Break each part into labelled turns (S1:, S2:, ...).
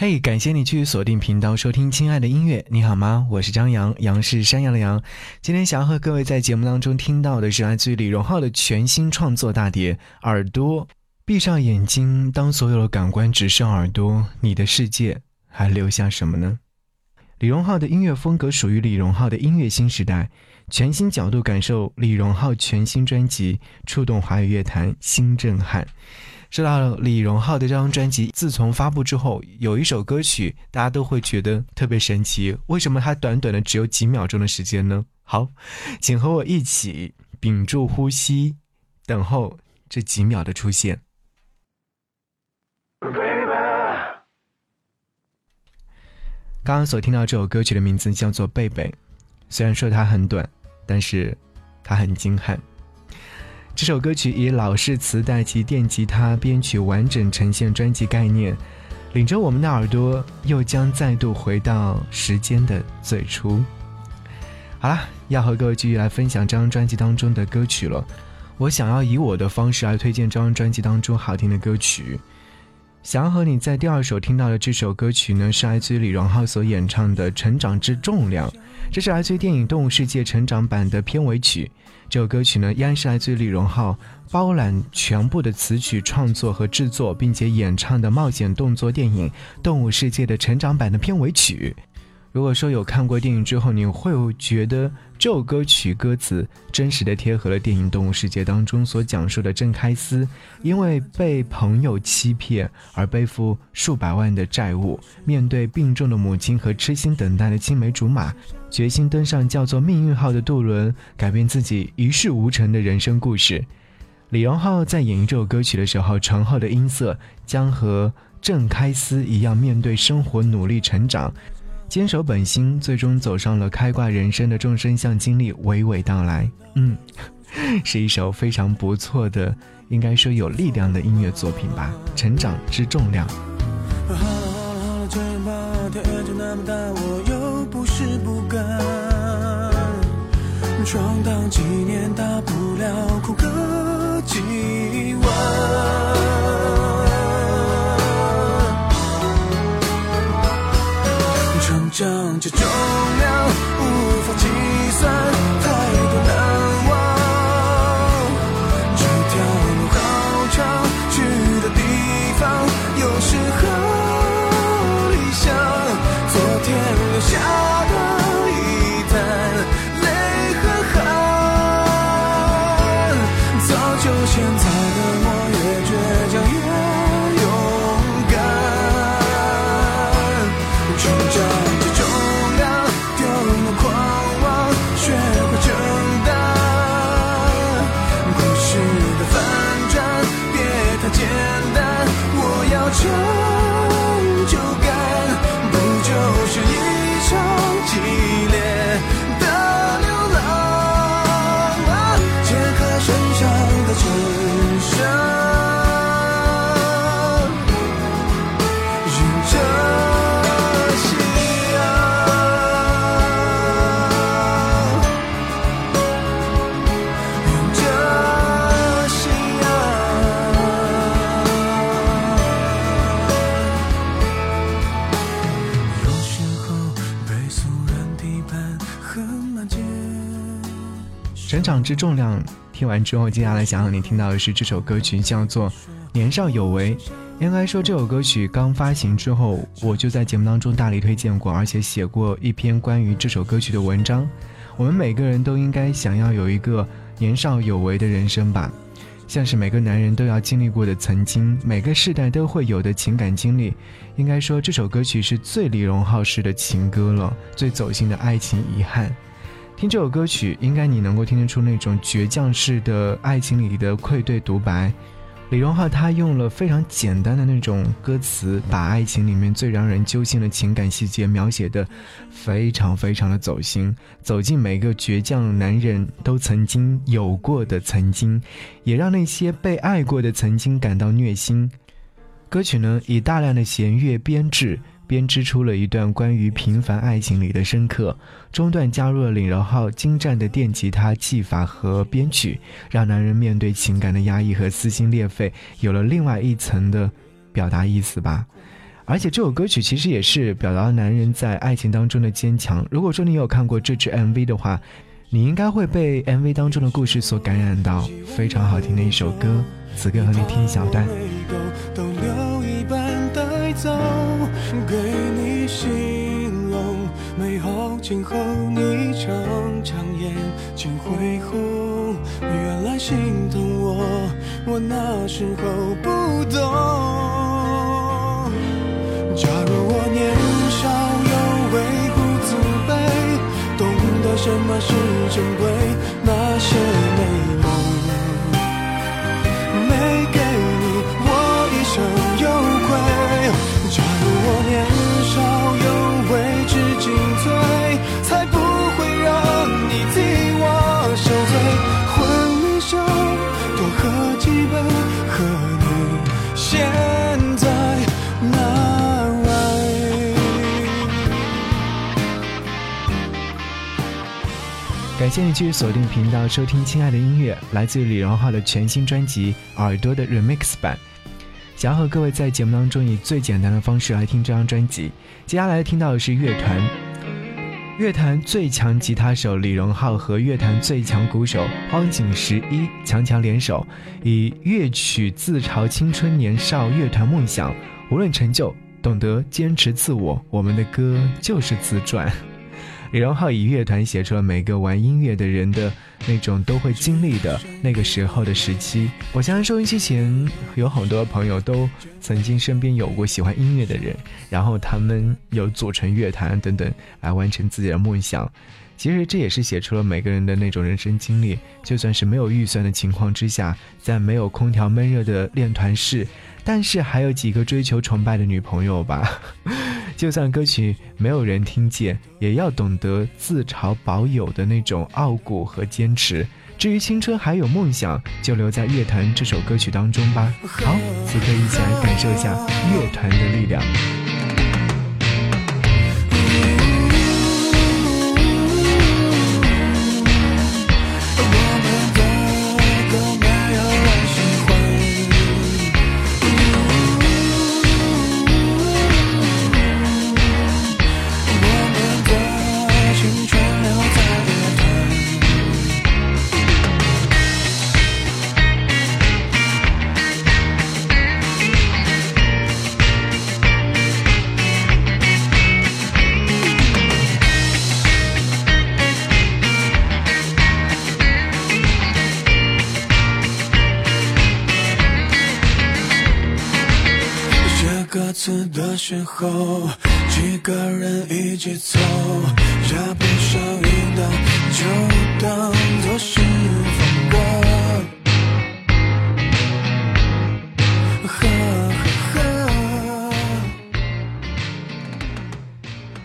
S1: 嘿，感谢你去锁定频道收听《亲爱的音乐》，你好吗？我是张扬，杨是山羊的羊。今天想要和各位在节目当中听到的是来自于李荣浩的全新创作大碟《耳朵》。闭上眼睛，当所有的感官只剩耳朵，你的世界还留下什么呢？李荣浩的音乐风格属于李荣浩的音乐新时代，全新角度感受李荣浩全新专辑，触动华语乐坛新震撼。说到李荣浩的这张专辑，自从发布之后，有一首歌曲大家都会觉得特别神奇，为什么它短短的只有几秒钟的时间呢？好，请和我一起屏住呼吸，等候这几秒的出现。刚刚所听到这首歌曲的名字叫做《贝贝》，虽然说它很短，但是它很精悍。这首歌曲以老式磁带及电吉他编曲完整呈现专辑概念，领着我们的耳朵，又将再度回到时间的最初。好了，要和各位继续来分享这张专辑当中的歌曲了。我想要以我的方式来推荐这张专辑当中好听的歌曲。想要和你在第二首听到的这首歌曲呢，是来自于李荣浩所演唱的《成长之重量》，这是来自于电影《动物世界》成长版的片尾曲。这首歌曲呢，依然是来自于李荣浩包揽全部的词曲创作和制作，并且演唱的冒险动作电影《动物世界》的成长版的片尾曲。如果说有看过电影之后，你会觉得这首歌曲歌词真实的贴合了电影《动物世界》当中所讲述的郑开司，因为被朋友欺骗而背负数百万的债务，面对病重的母亲和痴心等待的青梅竹马，决心登上叫做命运号的渡轮，改变自己一事无成的人生故事。李荣浩在演绎这首歌曲的时候，醇厚的音色将和郑开司一样，面对生活努力成长。坚守本心，最终走上了开挂人生的众生相经历娓娓道来。嗯，是一首非常不错的，应该说有力量的音乐作品吧。成长之重量。闯荡几年，大不了哭个几成这重量无法计算，之重量，听完之后，接下来想让你听到的是这首歌曲，叫做《年少有为》。应该说，这首歌曲刚发行之后，我就在节目当中大力推荐过，而且写过一篇关于这首歌曲的文章。我们每个人都应该想要有一个年少有为的人生吧，像是每个男人都要经历过的曾经，每个世代都会有的情感经历。应该说，这首歌曲是最李荣浩式的情歌了，最走心的爱情遗憾。听这首歌曲，应该你能够听得出那种倔强式的爱情里的愧对独白。李荣浩他用了非常简单的那种歌词，把爱情里面最让人揪心的情感细节描写的非常非常的走心，走进每个倔强男人都曾经有过的曾经，也让那些被爱过的曾经感到虐心。歌曲呢，以大量的弦乐编制。编织出了一段关于平凡爱情里的深刻，中段加入了李荣浩精湛的电吉他技法和编曲，让男人面对情感的压抑和撕心裂肺有了另外一层的表达意思吧。而且这首歌曲其实也是表达了男人在爱情当中的坚强。如果说你有看过这支 MV 的话，你应该会被 MV 当中的故事所感染到，非常好听的一首歌。此刻和你听一小段。
S2: 给你形容美好今后你常常眼睛会红，原来心疼我，我那时候不懂。假如我年少有为不自卑，懂得什么是珍贵，那些美
S1: 感谢你继续锁定频道收听亲爱的音乐，来自于李荣浩的全新专辑《耳朵的 Remix 版》。想要和各位在节目当中以最简单的方式来听这张专辑。接下来听到的是乐团，乐坛最强吉他手李荣浩和乐坛最强鼓手荒井十一强强联手，以乐曲自嘲青春年少乐团梦想，无论成就，懂得坚持自我，我们的歌就是自传。李荣浩以乐团写出了每个玩音乐的人的那种都会经历的那个时候的时期。我相信收音机前有很多朋友都曾经身边有过喜欢音乐的人，然后他们有组成乐团等等来完成自己的梦想。其实这也是写出了每个人的那种人生经历。就算是没有预算的情况之下，在没有空调闷热的练团室，但是还有几个追求崇拜的女朋友吧。就算歌曲没有人听见，也要懂得自嘲保有的那种傲骨和坚持。至于青春还有梦想，就留在乐团这首歌曲当中吧。好，此刻一起来感受一下乐团的力量。
S2: 时候，几个人一起走，下不上瘾的就当作是风格。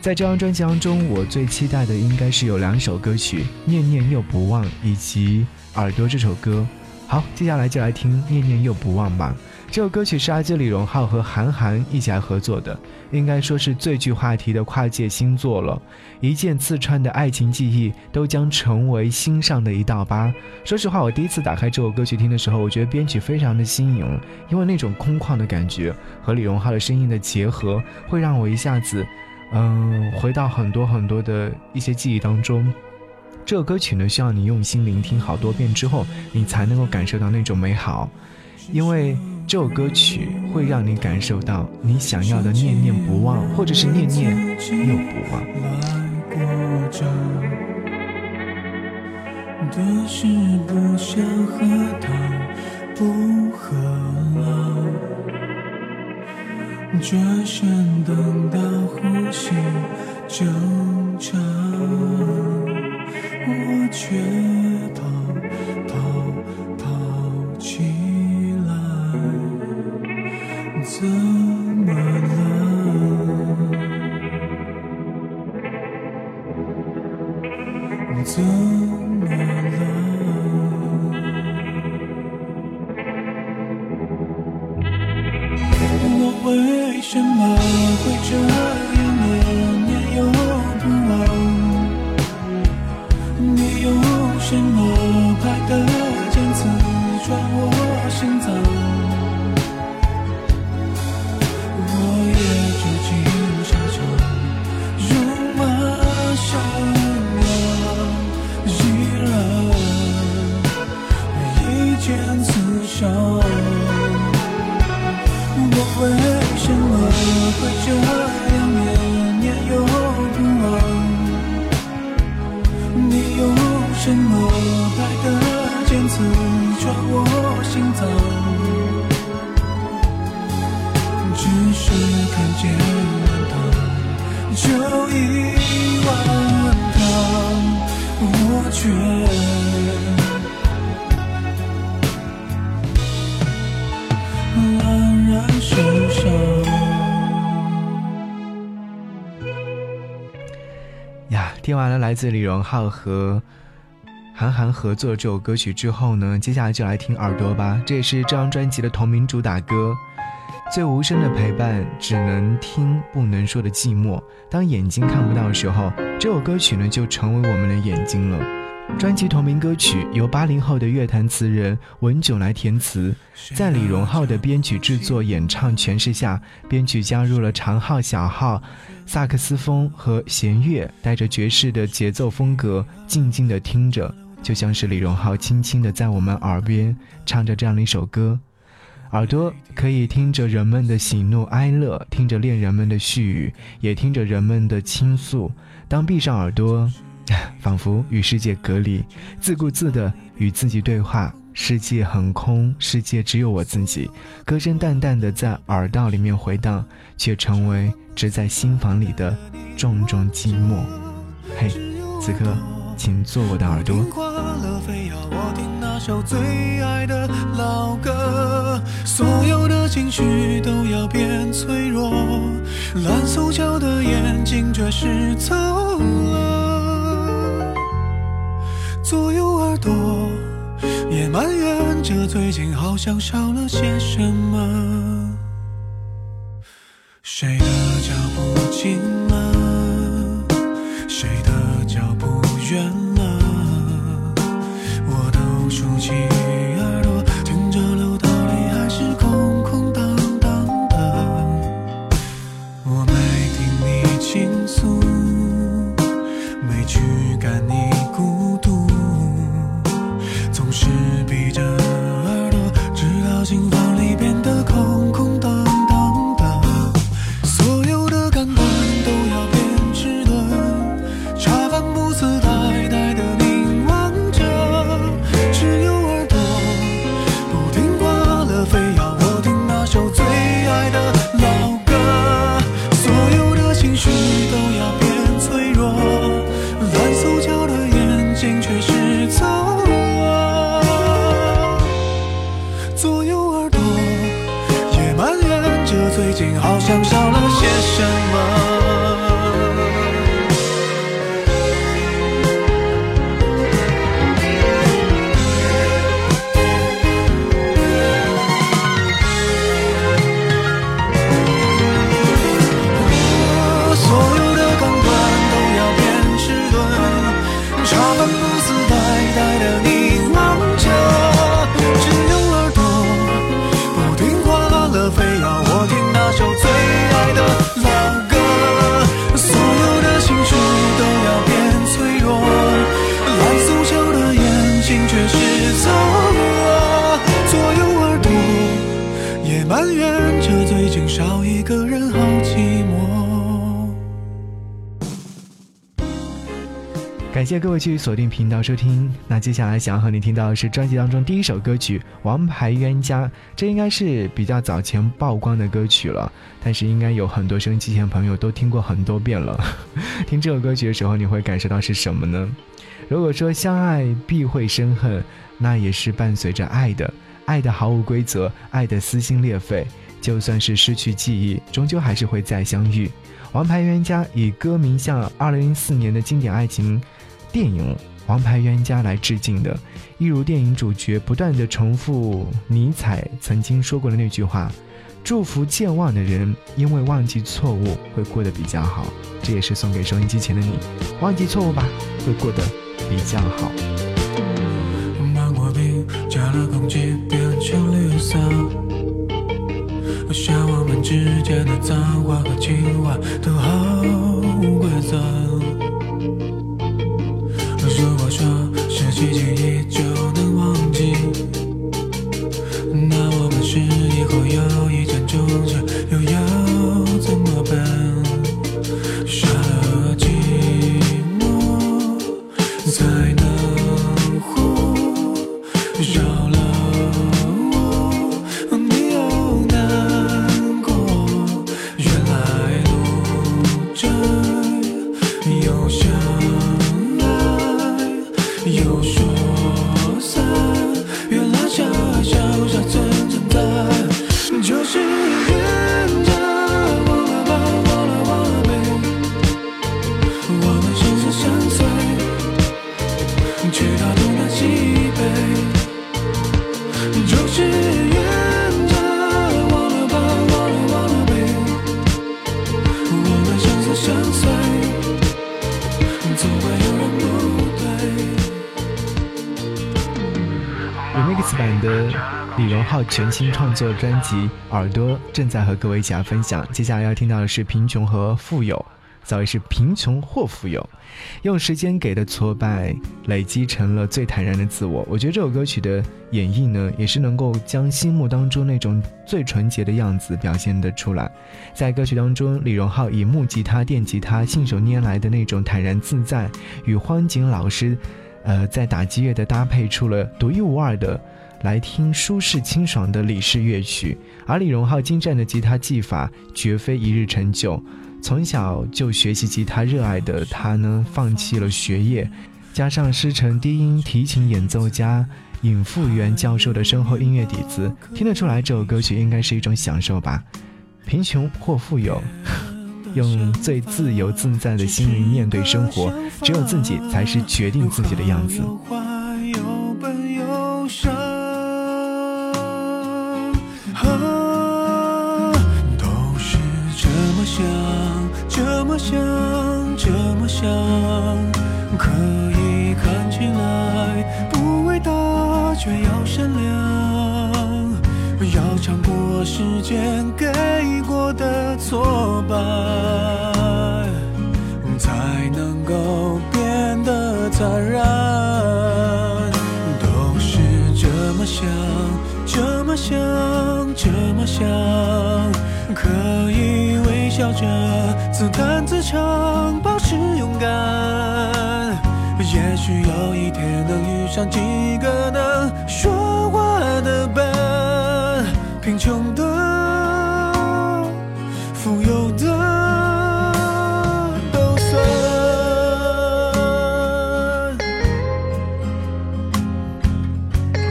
S1: 在这张专辑当中，我最期待的应该是有两首歌曲，《念念又不忘》以及《耳朵》这首歌。好，接下来就来听《念念又不忘》吧。这首歌曲是阿基李荣浩和韩寒一起来合作的，应该说是最具话题的跨界新作了。一剑刺穿的爱情记忆都将成为心上的一道疤。说实话，我第一次打开这首歌曲听的时候，我觉得编曲非常的新颖，因为那种空旷的感觉和李荣浩的声音的结合，会让我一下子，嗯，回到很多很多的一些记忆当中。这首歌曲呢，需要你用心聆听好多遍之后，你才能够感受到那种美好，因为。这首歌曲会让你感受到你想要的念念不忘，或者是念念又不忘。
S2: 的是不想和他不和了，转身等到呼吸正常，我却跑剑刺
S1: 向来自李荣浩和韩寒合作这首歌曲之后呢，接下来就来听耳朵吧。这也是这张专辑的同名主打歌。最无声的陪伴，只能听不能说的寂寞。当眼睛看不到的时候，这首歌曲呢就成为我们的眼睛了。专辑同名歌曲由八零后的乐坛词人文炯来填词，在李荣浩的编曲制作、演唱诠释下，编曲加入了长号、小号、萨克斯风和弦乐，带着爵士的节奏风格，静静的听着，就像是李荣浩轻轻的在我们耳边唱着这样的一首歌。耳朵可以听着人们的喜怒哀乐，听着恋人们的絮语，也听着人们的倾诉。当闭上耳朵，仿佛与世界隔离，自顾自地与自己对话。世界很空，世界只有我自己。歌声淡淡的在耳道里面回荡，却成为只在心房里的重重寂寞。嘿，此刻，请做我的耳朵。
S2: 所有的情绪都要变脆弱，蓝塑胶的眼睛却是走了。左右耳朵也埋怨着最近好像少了些什么，谁的脚步近少了些什么。
S1: 感谢各位继续锁定频道收听。那接下来想要和你听到的是专辑当中第一首歌曲《王牌冤家》，这应该是比较早前曝光的歌曲了，但是应该有很多收音机前朋友都听过很多遍了。听这首歌曲的时候，你会感受到是什么呢？如果说相爱必会生恨，那也是伴随着爱的，爱的毫无规则，爱的撕心裂肺。就算是失去记忆，终究还是会再相遇。《王牌冤家》以歌名向2004年的经典爱情。电影《王牌冤家》来致敬的，一如电影主角不断的重复尼采曾经说过的那句话：“祝福健忘的人，因为忘记错误会过得比较好。”这也是送给收音机前的你，忘记错误吧，会过得比较好。
S2: 芒果冰加了空气变成绿色，像我们之间的脏话和情话都好规则。记
S1: 全新创作专辑《耳朵》正在和各位一起来分享。接下来要听到的是《贫穷和富有》。早已是贫穷或富有，用时间给的挫败累积成了最坦然的自我。我觉得这首歌曲的演绎呢，也是能够将心目当中那种最纯洁的样子表现得出来。在歌曲当中，李荣浩以木吉他、电吉他信手拈来的那种坦然自在，与荒井老师，呃，在打击乐的搭配出了独一无二的来听舒适清爽的李氏乐曲。而李荣浩精湛的吉他技法，绝非一日成就。从小就学习吉他热爱的他呢，放弃了学业，加上师承低音提琴演奏家尹复元教授的深厚音乐底子，听得出来这首歌曲应该是一种享受吧。贫穷或富有，用最自由自在的心灵面对生活，只有自己才是决定自己的样子。
S2: 么想，这么想，可以看起来不伟大，却要善良，要尝过时间给过的挫败，才能够变得坦然。都是这么想，这么想，这么想，可以笑着。自弹自唱，保持勇敢。也许有一天能遇上几个能说话的伴，贫穷的、富有的都算。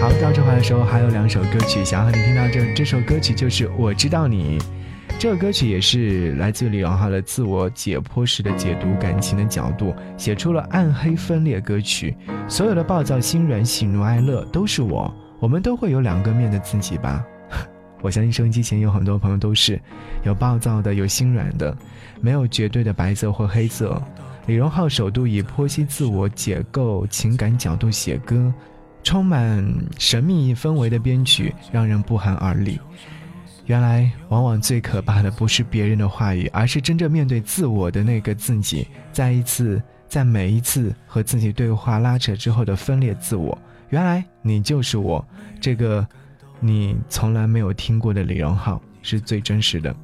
S1: 好，到这块的时候还有两首歌曲，想要和你听到这这首歌曲就是《我知道你》。这首歌曲也是来自李荣浩的自我解剖式的解读感情的角度，写出了暗黑分裂歌曲。所有的暴躁、心软、喜怒哀乐都是我，我们都会有两个面的自己吧。我相信收音机前有很多朋友都是有暴躁的，有心软的，没有绝对的白色或黑色。李荣浩首度以剖析自我、解构情感角度写歌，充满神秘氛围的编曲让人不寒而栗。原来，往往最可怕的不是别人的话语，而是真正面对自我的那个自己。再一次，在每一次和自己对话拉扯之后的分裂自我。原来你就是我，这个你从来没有听过的李荣浩，是最真实的。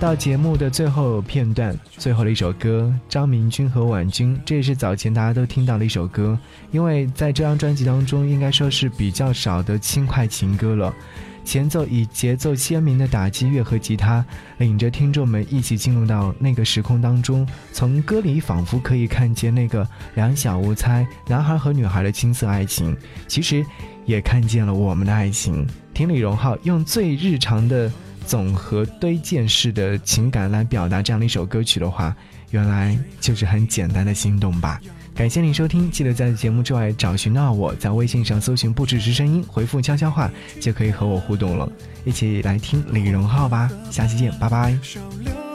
S2: 到
S1: 节目的最后片段，最后的一首歌，张明君和婉君，这也是早前大家都听到的一首歌。因为在这张专辑当中，应该说是比较少的轻快情歌了。
S2: 前奏以节奏鲜明的打击乐和吉他，领着听众们一起进入到那个时空当中。从歌里仿佛可以看见那个两小无猜男孩和女孩的青涩爱情，其实也看见了我们的爱情。听李荣浩用最日常的总和堆建式的情感来表达这样的一首歌曲的话，原来就是很简单的心动吧。感谢您收听，记得在节目之外找寻到我，在微信上搜寻“不只是声音”，回复悄悄话就可以和我互动了。一起来听李荣浩吧，下期见，拜拜。